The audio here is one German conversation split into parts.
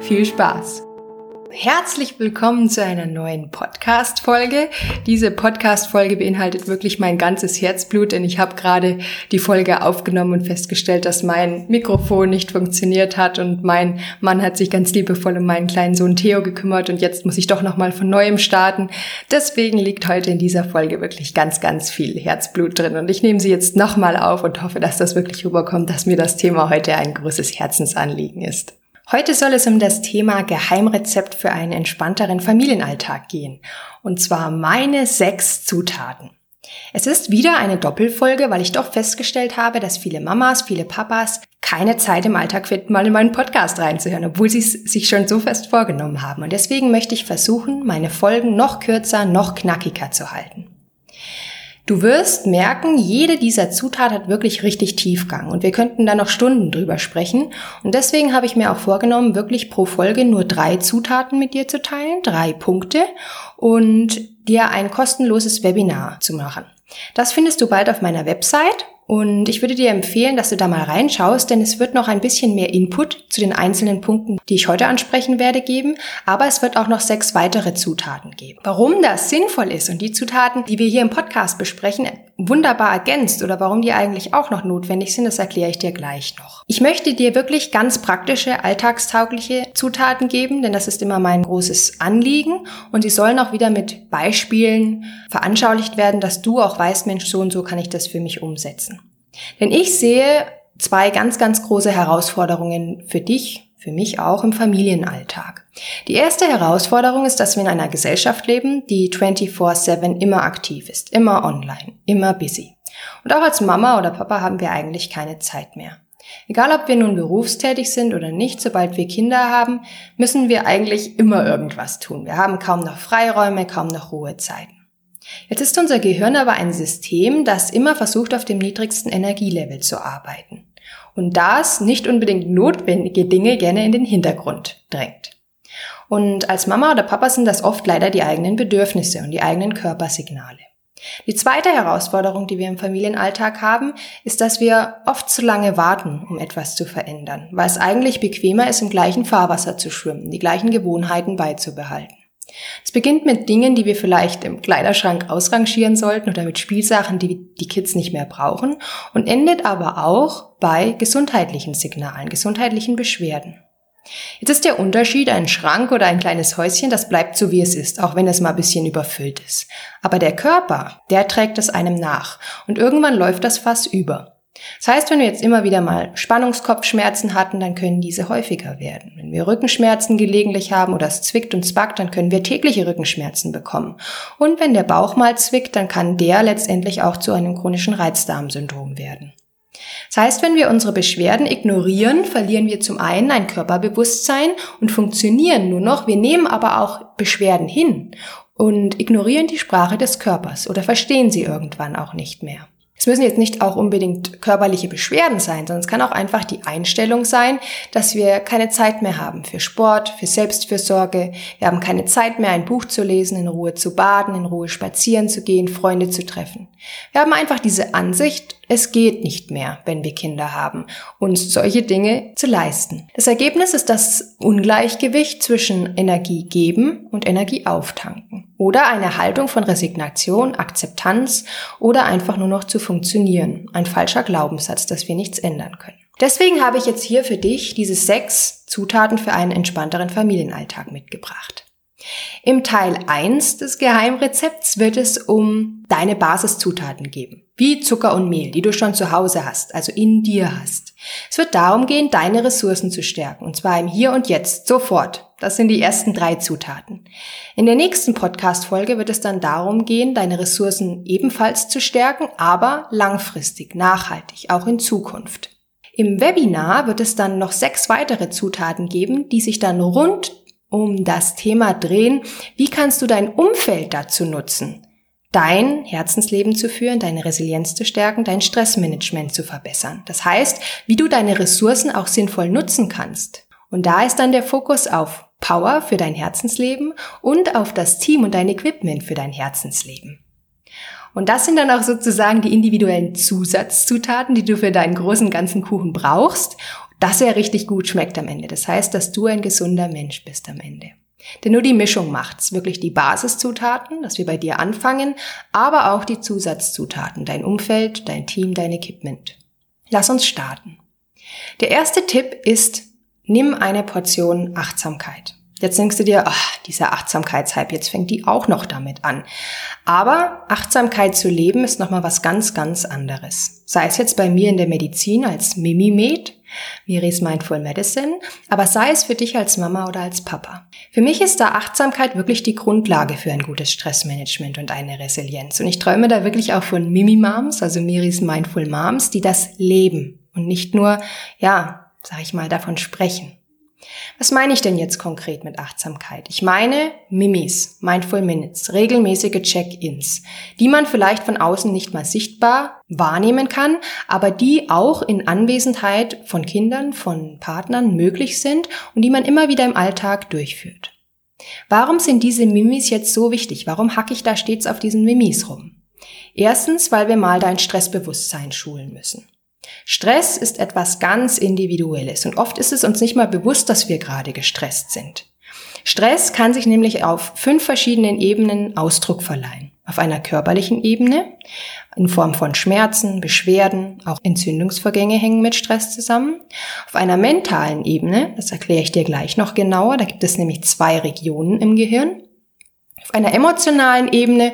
Viel Spaß! Herzlich willkommen zu einer neuen Podcast-Folge. Diese Podcast-Folge beinhaltet wirklich mein ganzes Herzblut, denn ich habe gerade die Folge aufgenommen und festgestellt, dass mein Mikrofon nicht funktioniert hat und mein Mann hat sich ganz liebevoll um meinen kleinen Sohn Theo gekümmert und jetzt muss ich doch nochmal von neuem starten. Deswegen liegt heute in dieser Folge wirklich ganz, ganz viel Herzblut drin und ich nehme sie jetzt nochmal auf und hoffe, dass das wirklich rüberkommt, dass mir das Thema heute ein großes Herzensanliegen ist. Heute soll es um das Thema Geheimrezept für einen entspannteren Familienalltag gehen. Und zwar meine sechs Zutaten. Es ist wieder eine Doppelfolge, weil ich doch festgestellt habe, dass viele Mamas, viele Papas keine Zeit im Alltag finden, mal in meinen Podcast reinzuhören, obwohl sie es sich schon so fest vorgenommen haben. Und deswegen möchte ich versuchen, meine Folgen noch kürzer, noch knackiger zu halten. Du wirst merken, jede dieser Zutaten hat wirklich richtig Tiefgang und wir könnten da noch Stunden drüber sprechen. Und deswegen habe ich mir auch vorgenommen, wirklich pro Folge nur drei Zutaten mit dir zu teilen, drei Punkte und dir ein kostenloses Webinar zu machen. Das findest du bald auf meiner Website und ich würde dir empfehlen, dass du da mal reinschaust, denn es wird noch ein bisschen mehr Input zu den einzelnen Punkten, die ich heute ansprechen werde, geben. Aber es wird auch noch sechs weitere Zutaten geben. Warum das sinnvoll ist und die Zutaten, die wir hier im Podcast besprechen, wunderbar ergänzt oder warum die eigentlich auch noch notwendig sind, das erkläre ich dir gleich noch. Ich möchte dir wirklich ganz praktische, alltagstaugliche Zutaten geben, denn das ist immer mein großes Anliegen. Und sie sollen auch wieder mit Beispielen veranschaulicht werden, dass du auch weißt, Mensch, so und so kann ich das für mich umsetzen. Denn ich sehe zwei ganz, ganz große Herausforderungen für dich, für mich auch im Familienalltag. Die erste Herausforderung ist, dass wir in einer Gesellschaft leben, die 24/7 immer aktiv ist, immer online, immer busy. Und auch als Mama oder Papa haben wir eigentlich keine Zeit mehr. Egal ob wir nun berufstätig sind oder nicht, sobald wir Kinder haben, müssen wir eigentlich immer irgendwas tun. Wir haben kaum noch Freiräume, kaum noch Ruhezeiten. Jetzt ist unser Gehirn aber ein System, das immer versucht, auf dem niedrigsten Energielevel zu arbeiten. Und das nicht unbedingt notwendige Dinge gerne in den Hintergrund drängt. Und als Mama oder Papa sind das oft leider die eigenen Bedürfnisse und die eigenen Körpersignale. Die zweite Herausforderung, die wir im Familienalltag haben, ist, dass wir oft zu lange warten, um etwas zu verändern, weil es eigentlich bequemer ist, im gleichen Fahrwasser zu schwimmen, die gleichen Gewohnheiten beizubehalten. Es beginnt mit Dingen, die wir vielleicht im Kleiderschrank ausrangieren sollten oder mit Spielsachen, die die Kids nicht mehr brauchen und endet aber auch bei gesundheitlichen Signalen, gesundheitlichen Beschwerden. Jetzt ist der Unterschied ein Schrank oder ein kleines Häuschen, das bleibt so wie es ist, auch wenn es mal ein bisschen überfüllt ist. Aber der Körper, der trägt es einem nach und irgendwann läuft das Fass über. Das heißt, wenn wir jetzt immer wieder mal Spannungskopfschmerzen hatten, dann können diese häufiger werden. Wenn wir Rückenschmerzen gelegentlich haben oder es zwickt und zwackt, dann können wir tägliche Rückenschmerzen bekommen. Und wenn der Bauch mal zwickt, dann kann der letztendlich auch zu einem chronischen Reizdarmsyndrom werden. Das heißt, wenn wir unsere Beschwerden ignorieren, verlieren wir zum einen ein Körperbewusstsein und funktionieren nur noch. Wir nehmen aber auch Beschwerden hin und ignorieren die Sprache des Körpers oder verstehen sie irgendwann auch nicht mehr. Es müssen jetzt nicht auch unbedingt körperliche Beschwerden sein, sondern es kann auch einfach die Einstellung sein, dass wir keine Zeit mehr haben für Sport, für Selbstfürsorge. Wir haben keine Zeit mehr, ein Buch zu lesen, in Ruhe zu baden, in Ruhe spazieren zu gehen, Freunde zu treffen. Wir haben einfach diese Ansicht, es geht nicht mehr, wenn wir Kinder haben, uns solche Dinge zu leisten. Das Ergebnis ist das Ungleichgewicht zwischen Energie geben und Energie auftanken. Oder eine Haltung von Resignation, Akzeptanz oder einfach nur noch zu funktionieren. Ein falscher Glaubenssatz, dass wir nichts ändern können. Deswegen habe ich jetzt hier für dich diese sechs Zutaten für einen entspannteren Familienalltag mitgebracht. Im Teil 1 des Geheimrezepts wird es um deine Basiszutaten geben, wie Zucker und Mehl, die du schon zu Hause hast, also in dir hast. Es wird darum gehen, deine Ressourcen zu stärken, und zwar im Hier und Jetzt, sofort. Das sind die ersten drei Zutaten. In der nächsten Podcast-Folge wird es dann darum gehen, deine Ressourcen ebenfalls zu stärken, aber langfristig, nachhaltig, auch in Zukunft. Im Webinar wird es dann noch sechs weitere Zutaten geben, die sich dann rund um das Thema drehen, wie kannst du dein Umfeld dazu nutzen, dein Herzensleben zu führen, deine Resilienz zu stärken, dein Stressmanagement zu verbessern. Das heißt, wie du deine Ressourcen auch sinnvoll nutzen kannst. Und da ist dann der Fokus auf Power für dein Herzensleben und auf das Team und dein Equipment für dein Herzensleben. Und das sind dann auch sozusagen die individuellen Zusatzzutaten, die du für deinen großen ganzen Kuchen brauchst, dass er richtig gut schmeckt am Ende. Das heißt, dass du ein gesunder Mensch bist am Ende. Denn nur die Mischung macht's. Wirklich die Basiszutaten, dass wir bei dir anfangen, aber auch die Zusatzzutaten, dein Umfeld, dein Team, dein Equipment. Lass uns starten. Der erste Tipp ist, nimm eine Portion Achtsamkeit. Jetzt denkst du dir, ach, dieser Achtsamkeitshype, jetzt fängt die auch noch damit an. Aber Achtsamkeit zu leben ist nochmal was ganz, ganz anderes. Sei es jetzt bei mir in der Medizin als Mimimed, Miris Mindful Medicine, aber sei es für dich als Mama oder als Papa. Für mich ist da Achtsamkeit wirklich die Grundlage für ein gutes Stressmanagement und eine Resilienz. Und ich träume da wirklich auch von Mimi-Moms, also Miris Mindful Moms, die das leben und nicht nur, ja, sag ich mal, davon sprechen. Was meine ich denn jetzt konkret mit Achtsamkeit? Ich meine Mimis, Mindful Minutes, regelmäßige Check-ins, die man vielleicht von außen nicht mal sichtbar wahrnehmen kann, aber die auch in Anwesenheit von Kindern, von Partnern möglich sind und die man immer wieder im Alltag durchführt. Warum sind diese Mimis jetzt so wichtig? Warum hacke ich da stets auf diesen Mimis rum? Erstens, weil wir mal dein Stressbewusstsein schulen müssen. Stress ist etwas ganz Individuelles und oft ist es uns nicht mal bewusst, dass wir gerade gestresst sind. Stress kann sich nämlich auf fünf verschiedenen Ebenen Ausdruck verleihen. Auf einer körperlichen Ebene, in Form von Schmerzen, Beschwerden, auch Entzündungsvorgänge hängen mit Stress zusammen. Auf einer mentalen Ebene, das erkläre ich dir gleich noch genauer, da gibt es nämlich zwei Regionen im Gehirn. Auf einer emotionalen Ebene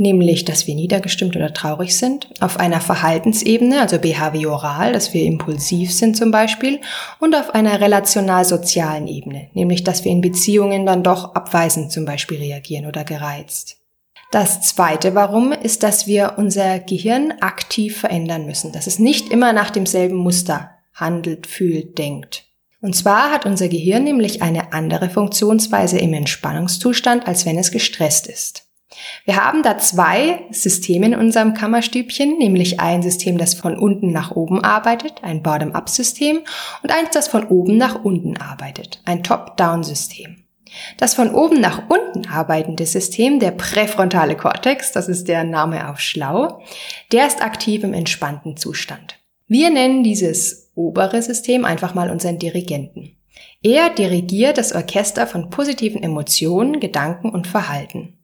nämlich, dass wir niedergestimmt oder traurig sind, auf einer Verhaltensebene, also behavioral, dass wir impulsiv sind zum Beispiel, und auf einer relational-sozialen Ebene, nämlich, dass wir in Beziehungen dann doch abweisend zum Beispiel reagieren oder gereizt. Das zweite Warum ist, dass wir unser Gehirn aktiv verändern müssen, dass es nicht immer nach demselben Muster handelt, fühlt, denkt. Und zwar hat unser Gehirn nämlich eine andere Funktionsweise im Entspannungszustand, als wenn es gestresst ist. Wir haben da zwei Systeme in unserem Kammerstübchen, nämlich ein System, das von unten nach oben arbeitet, ein Bottom-up-System, und eins, das von oben nach unten arbeitet, ein Top-down-System. Das von oben nach unten arbeitende System, der präfrontale Kortex, das ist der Name auf Schlau, der ist aktiv im entspannten Zustand. Wir nennen dieses obere System einfach mal unseren Dirigenten. Er dirigiert das Orchester von positiven Emotionen, Gedanken und Verhalten.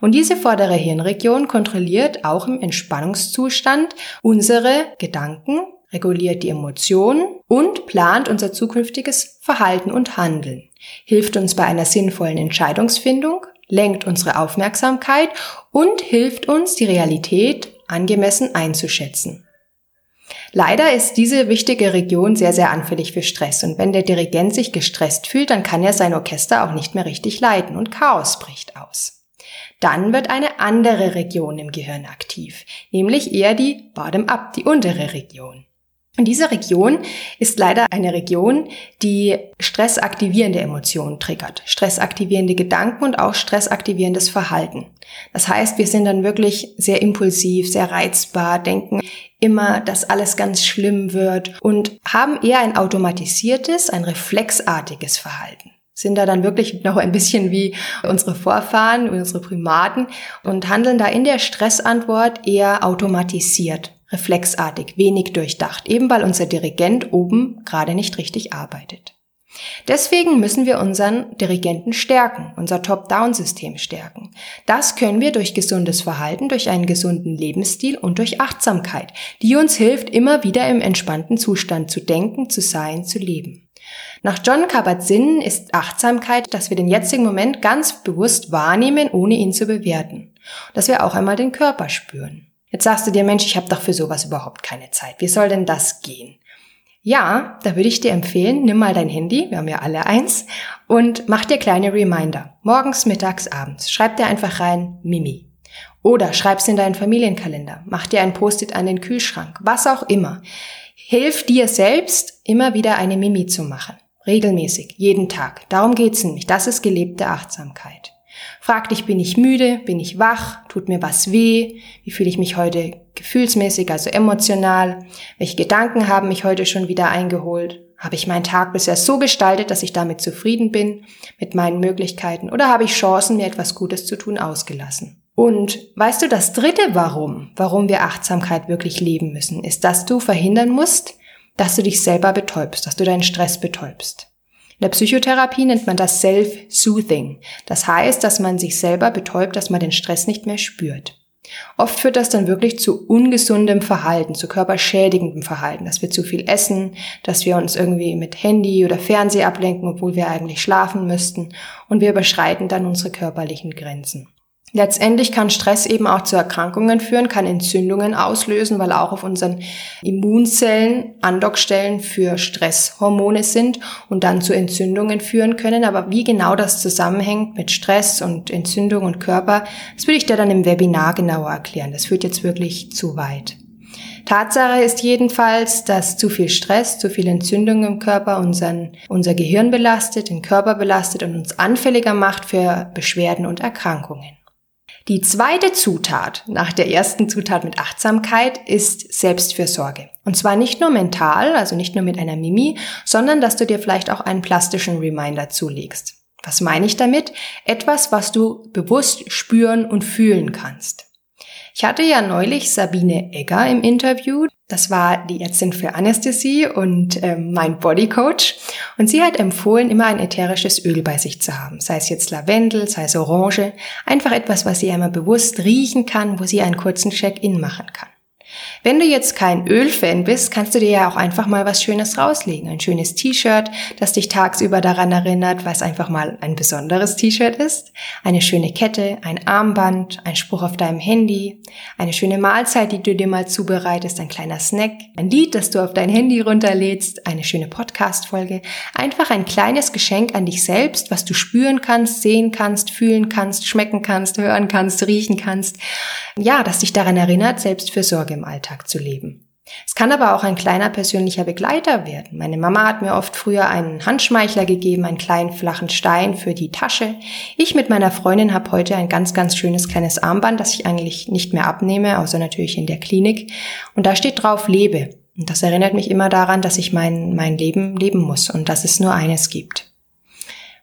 Und diese vordere Hirnregion kontrolliert auch im Entspannungszustand unsere Gedanken, reguliert die Emotionen und plant unser zukünftiges Verhalten und Handeln, hilft uns bei einer sinnvollen Entscheidungsfindung, lenkt unsere Aufmerksamkeit und hilft uns, die Realität angemessen einzuschätzen. Leider ist diese wichtige Region sehr, sehr anfällig für Stress und wenn der Dirigent sich gestresst fühlt, dann kann er sein Orchester auch nicht mehr richtig leiten und Chaos bricht aus. Dann wird eine andere Region im Gehirn aktiv, nämlich eher die Bottom-up, die untere Region. Und diese Region ist leider eine Region, die stressaktivierende Emotionen triggert, stressaktivierende Gedanken und auch stressaktivierendes Verhalten. Das heißt, wir sind dann wirklich sehr impulsiv, sehr reizbar, denken immer, dass alles ganz schlimm wird und haben eher ein automatisiertes, ein reflexartiges Verhalten sind da dann wirklich noch ein bisschen wie unsere Vorfahren, unsere Primaten und handeln da in der Stressantwort eher automatisiert, reflexartig, wenig durchdacht, eben weil unser Dirigent oben gerade nicht richtig arbeitet. Deswegen müssen wir unseren Dirigenten stärken, unser Top-Down-System stärken. Das können wir durch gesundes Verhalten, durch einen gesunden Lebensstil und durch Achtsamkeit, die uns hilft, immer wieder im entspannten Zustand zu denken, zu sein, zu leben. Nach John Kabat-Zinn ist Achtsamkeit, dass wir den jetzigen Moment ganz bewusst wahrnehmen, ohne ihn zu bewerten. Dass wir auch einmal den Körper spüren. Jetzt sagst du dir, Mensch, ich habe doch für sowas überhaupt keine Zeit. Wie soll denn das gehen? Ja, da würde ich dir empfehlen, nimm mal dein Handy, wir haben ja alle eins, und mach dir kleine Reminder. Morgens, mittags, abends. Schreib dir einfach rein Mimi. Oder schreib's in deinen Familienkalender. Mach dir ein Post-it an den Kühlschrank. Was auch immer. Hilf dir selbst, immer wieder eine Mimi zu machen Regelmäßig, jeden Tag. Darum geht's nämlich. Das ist gelebte Achtsamkeit. Frag dich, bin ich müde? Bin ich wach? Tut mir was weh? Wie fühle ich mich heute gefühlsmäßig, also emotional? Welche Gedanken haben mich heute schon wieder eingeholt? Habe ich meinen Tag bisher so gestaltet, dass ich damit zufrieden bin mit meinen Möglichkeiten? Oder habe ich Chancen, mir etwas Gutes zu tun, ausgelassen? Und weißt du, das dritte Warum, warum wir Achtsamkeit wirklich leben müssen, ist, dass du verhindern musst, dass du dich selber betäubst, dass du deinen Stress betäubst. In der Psychotherapie nennt man das Self-Soothing. Das heißt, dass man sich selber betäubt, dass man den Stress nicht mehr spürt. Oft führt das dann wirklich zu ungesundem Verhalten, zu körperschädigendem Verhalten, dass wir zu viel essen, dass wir uns irgendwie mit Handy oder Fernseher ablenken, obwohl wir eigentlich schlafen müssten und wir überschreiten dann unsere körperlichen Grenzen. Letztendlich kann Stress eben auch zu Erkrankungen führen, kann Entzündungen auslösen, weil auch auf unseren Immunzellen Andockstellen für Stresshormone sind und dann zu Entzündungen führen können. Aber wie genau das zusammenhängt mit Stress und Entzündung und Körper, das würde ich dir dann im Webinar genauer erklären. Das führt jetzt wirklich zu weit. Tatsache ist jedenfalls, dass zu viel Stress, zu viel Entzündung im Körper unseren, unser Gehirn belastet, den Körper belastet und uns anfälliger macht für Beschwerden und Erkrankungen. Die zweite Zutat nach der ersten Zutat mit Achtsamkeit ist Selbstfürsorge. Und zwar nicht nur mental, also nicht nur mit einer Mimi, sondern dass du dir vielleicht auch einen plastischen Reminder zulegst. Was meine ich damit? Etwas, was du bewusst spüren und fühlen kannst. Ich hatte ja neulich Sabine Egger im Interview. Das war die Ärztin für Anästhesie und ähm, mein Bodycoach. Und sie hat empfohlen, immer ein ätherisches Öl bei sich zu haben. Sei es jetzt Lavendel, sei es Orange. Einfach etwas, was sie einmal bewusst riechen kann, wo sie einen kurzen Check-in machen kann. Wenn du jetzt kein Ölfan bist, kannst du dir ja auch einfach mal was Schönes rauslegen. Ein schönes T-Shirt, das dich tagsüber daran erinnert, was einfach mal ein besonderes T-Shirt ist. Eine schöne Kette, ein Armband, ein Spruch auf deinem Handy, eine schöne Mahlzeit, die du dir mal zubereitest, ein kleiner Snack, ein Lied, das du auf dein Handy runterlädst, eine schöne Podcast-Folge. Einfach ein kleines Geschenk an dich selbst, was du spüren kannst, sehen kannst, fühlen kannst, schmecken kannst, hören kannst, riechen kannst. Ja, das dich daran erinnert, selbst für Sorge im Alltag. Zu leben. Es kann aber auch ein kleiner persönlicher Begleiter werden. Meine Mama hat mir oft früher einen Handschmeichler gegeben, einen kleinen flachen Stein für die Tasche. Ich mit meiner Freundin habe heute ein ganz, ganz schönes kleines Armband, das ich eigentlich nicht mehr abnehme, außer natürlich in der Klinik. Und da steht drauf, lebe. Und das erinnert mich immer daran, dass ich mein, mein Leben leben muss und dass es nur eines gibt.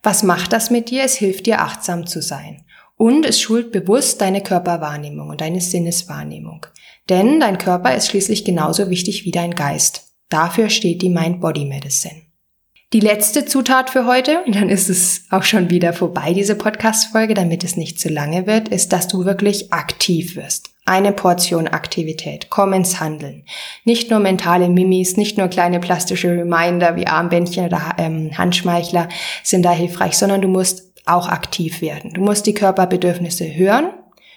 Was macht das mit dir? Es hilft dir, achtsam zu sein. Und es schult bewusst deine Körperwahrnehmung und deine Sinneswahrnehmung. Denn dein Körper ist schließlich genauso wichtig wie dein Geist. Dafür steht die Mind-Body-Medicine. Die letzte Zutat für heute, und dann ist es auch schon wieder vorbei, diese Podcast-Folge, damit es nicht zu lange wird, ist, dass du wirklich aktiv wirst. Eine Portion Aktivität. Komm ins Handeln. Nicht nur mentale Mimis, nicht nur kleine plastische Reminder wie Armbändchen oder ähm, Handschmeichler sind da hilfreich, sondern du musst auch aktiv werden. Du musst die Körperbedürfnisse hören,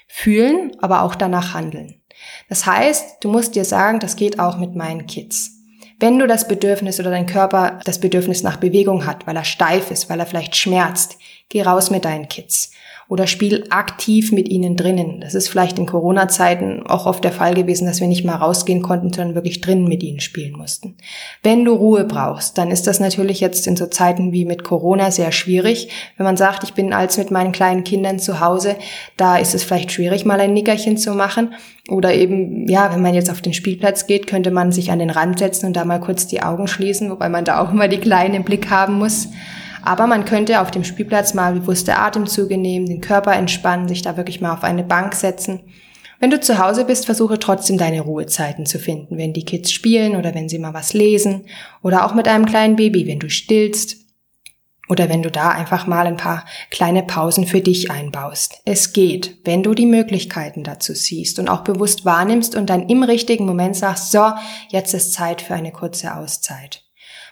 fühlen, aber auch danach handeln. Das heißt, du musst dir sagen, das geht auch mit meinen Kids. Wenn du das Bedürfnis oder dein Körper das Bedürfnis nach Bewegung hat, weil er steif ist, weil er vielleicht schmerzt, geh raus mit deinen Kids oder spiel aktiv mit ihnen drinnen. Das ist vielleicht in Corona-Zeiten auch oft der Fall gewesen, dass wir nicht mal rausgehen konnten, sondern wirklich drinnen mit ihnen spielen mussten. Wenn du Ruhe brauchst, dann ist das natürlich jetzt in so Zeiten wie mit Corona sehr schwierig. Wenn man sagt, ich bin als mit meinen kleinen Kindern zu Hause, da ist es vielleicht schwierig, mal ein Nickerchen zu machen. Oder eben, ja, wenn man jetzt auf den Spielplatz geht, könnte man sich an den Rand setzen und da mal kurz die Augen schließen, wobei man da auch immer die Kleinen im Blick haben muss. Aber man könnte auf dem Spielplatz mal bewusste Atemzüge nehmen, den Körper entspannen, sich da wirklich mal auf eine Bank setzen. Wenn du zu Hause bist, versuche trotzdem deine Ruhezeiten zu finden, wenn die Kids spielen oder wenn sie mal was lesen oder auch mit einem kleinen Baby, wenn du stillst oder wenn du da einfach mal ein paar kleine Pausen für dich einbaust. Es geht, wenn du die Möglichkeiten dazu siehst und auch bewusst wahrnimmst und dann im richtigen Moment sagst, so, jetzt ist Zeit für eine kurze Auszeit.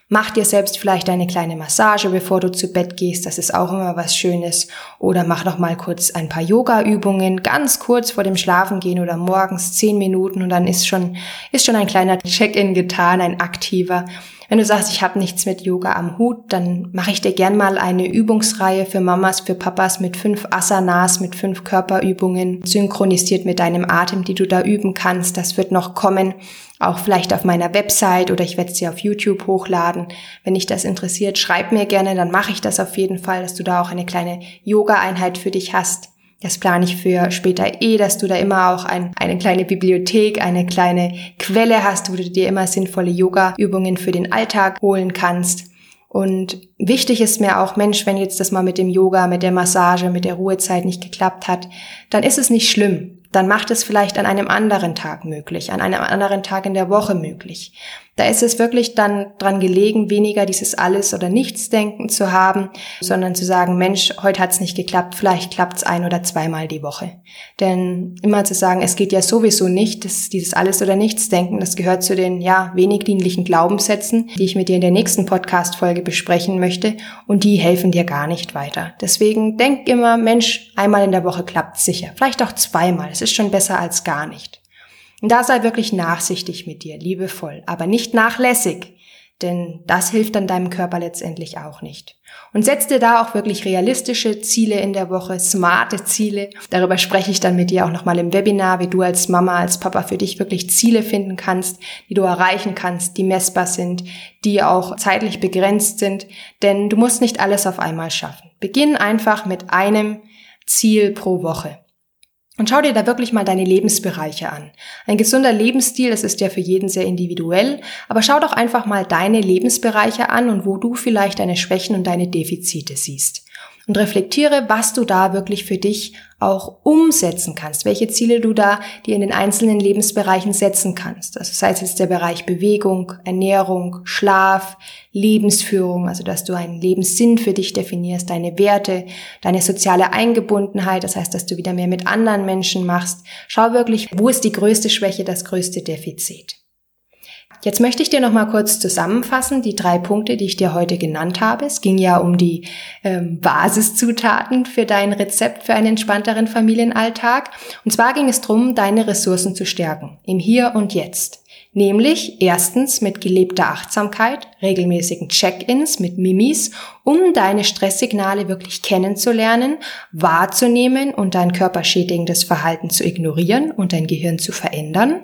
Mach dir selbst vielleicht eine kleine Massage, bevor du zu Bett gehst. Das ist auch immer was Schönes. Oder mach noch mal kurz ein paar Yoga-Übungen, ganz kurz vor dem Schlafengehen oder morgens zehn Minuten und dann ist schon, ist schon ein kleiner Check-in getan, ein aktiver. Wenn du sagst, ich habe nichts mit Yoga am Hut, dann mache ich dir gern mal eine Übungsreihe für Mamas, für Papas mit fünf Asanas, mit fünf Körperübungen, synchronisiert mit deinem Atem, die du da üben kannst. Das wird noch kommen, auch vielleicht auf meiner Website oder ich werde es dir auf YouTube hochladen. Wenn dich das interessiert, schreib mir gerne, dann mache ich das auf jeden Fall, dass du da auch eine kleine Yoga-Einheit für dich hast. Das plane ich für später eh, dass du da immer auch ein, eine kleine Bibliothek, eine kleine Quelle hast, wo du dir immer sinnvolle Yoga-Übungen für den Alltag holen kannst. Und wichtig ist mir auch, Mensch, wenn jetzt das mal mit dem Yoga, mit der Massage, mit der Ruhezeit nicht geklappt hat, dann ist es nicht schlimm dann macht es vielleicht an einem anderen Tag möglich, an einem anderen Tag in der Woche möglich. Da ist es wirklich dann dran gelegen, weniger dieses Alles- oder Nichts-Denken zu haben, sondern zu sagen, Mensch, heute hat es nicht geklappt, vielleicht klappt es ein- oder zweimal die Woche. Denn immer zu sagen, es geht ja sowieso nicht, das, dieses Alles- oder Nichts-Denken, das gehört zu den, ja, wenig dienlichen Glaubenssätzen, die ich mit dir in der nächsten Podcast-Folge besprechen möchte und die helfen dir gar nicht weiter. Deswegen denk immer, Mensch, einmal in der Woche klappt sicher, vielleicht auch zweimal, es ist schon besser als gar nicht. Und da sei wirklich nachsichtig mit dir, liebevoll, aber nicht nachlässig, denn das hilft dann deinem Körper letztendlich auch nicht. Und setz dir da auch wirklich realistische Ziele in der Woche, smarte Ziele. Darüber spreche ich dann mit dir auch nochmal im Webinar, wie du als Mama, als Papa für dich wirklich Ziele finden kannst, die du erreichen kannst, die messbar sind, die auch zeitlich begrenzt sind, denn du musst nicht alles auf einmal schaffen. Beginn einfach mit einem Ziel pro Woche. Und schau dir da wirklich mal deine Lebensbereiche an. Ein gesunder Lebensstil, das ist ja für jeden sehr individuell, aber schau doch einfach mal deine Lebensbereiche an und wo du vielleicht deine Schwächen und deine Defizite siehst und reflektiere, was du da wirklich für dich auch umsetzen kannst, welche Ziele du da dir in den einzelnen Lebensbereichen setzen kannst. Also sei es jetzt der Bereich Bewegung, Ernährung, Schlaf, Lebensführung, also dass du einen Lebenssinn für dich definierst, deine Werte, deine soziale Eingebundenheit, das heißt, dass du wieder mehr mit anderen Menschen machst. Schau wirklich, wo ist die größte Schwäche, das größte Defizit. Jetzt möchte ich dir noch mal kurz zusammenfassen, die drei Punkte, die ich dir heute genannt habe. Es ging ja um die ähm, Basiszutaten für dein Rezept für einen entspannteren Familienalltag. Und zwar ging es darum, deine Ressourcen zu stärken, im Hier und Jetzt. Nämlich erstens mit gelebter Achtsamkeit, regelmäßigen Check-ins mit Mimis, um deine Stresssignale wirklich kennenzulernen, wahrzunehmen und dein körperschädigendes Verhalten zu ignorieren und dein Gehirn zu verändern.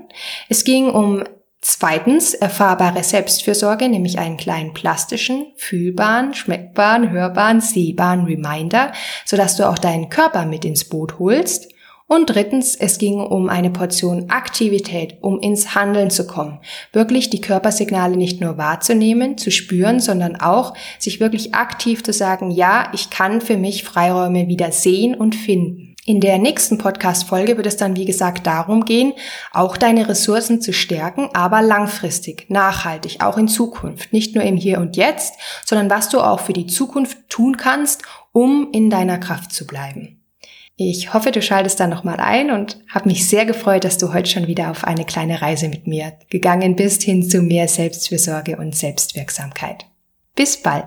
Es ging um Zweitens erfahrbare Selbstfürsorge, nämlich einen kleinen plastischen, fühlbaren, schmeckbaren, hörbaren, sehbaren Reminder, sodass du auch deinen Körper mit ins Boot holst. Und drittens, es ging um eine Portion Aktivität, um ins Handeln zu kommen. Wirklich die Körpersignale nicht nur wahrzunehmen, zu spüren, sondern auch sich wirklich aktiv zu sagen, ja, ich kann für mich Freiräume wieder sehen und finden. In der nächsten Podcast-Folge wird es dann, wie gesagt, darum gehen, auch deine Ressourcen zu stärken, aber langfristig, nachhaltig, auch in Zukunft. Nicht nur im Hier und Jetzt, sondern was du auch für die Zukunft tun kannst, um in deiner Kraft zu bleiben. Ich hoffe, du schaltest da nochmal ein und habe mich sehr gefreut, dass du heute schon wieder auf eine kleine Reise mit mir gegangen bist hin zu mehr Selbstfürsorge und Selbstwirksamkeit. Bis bald!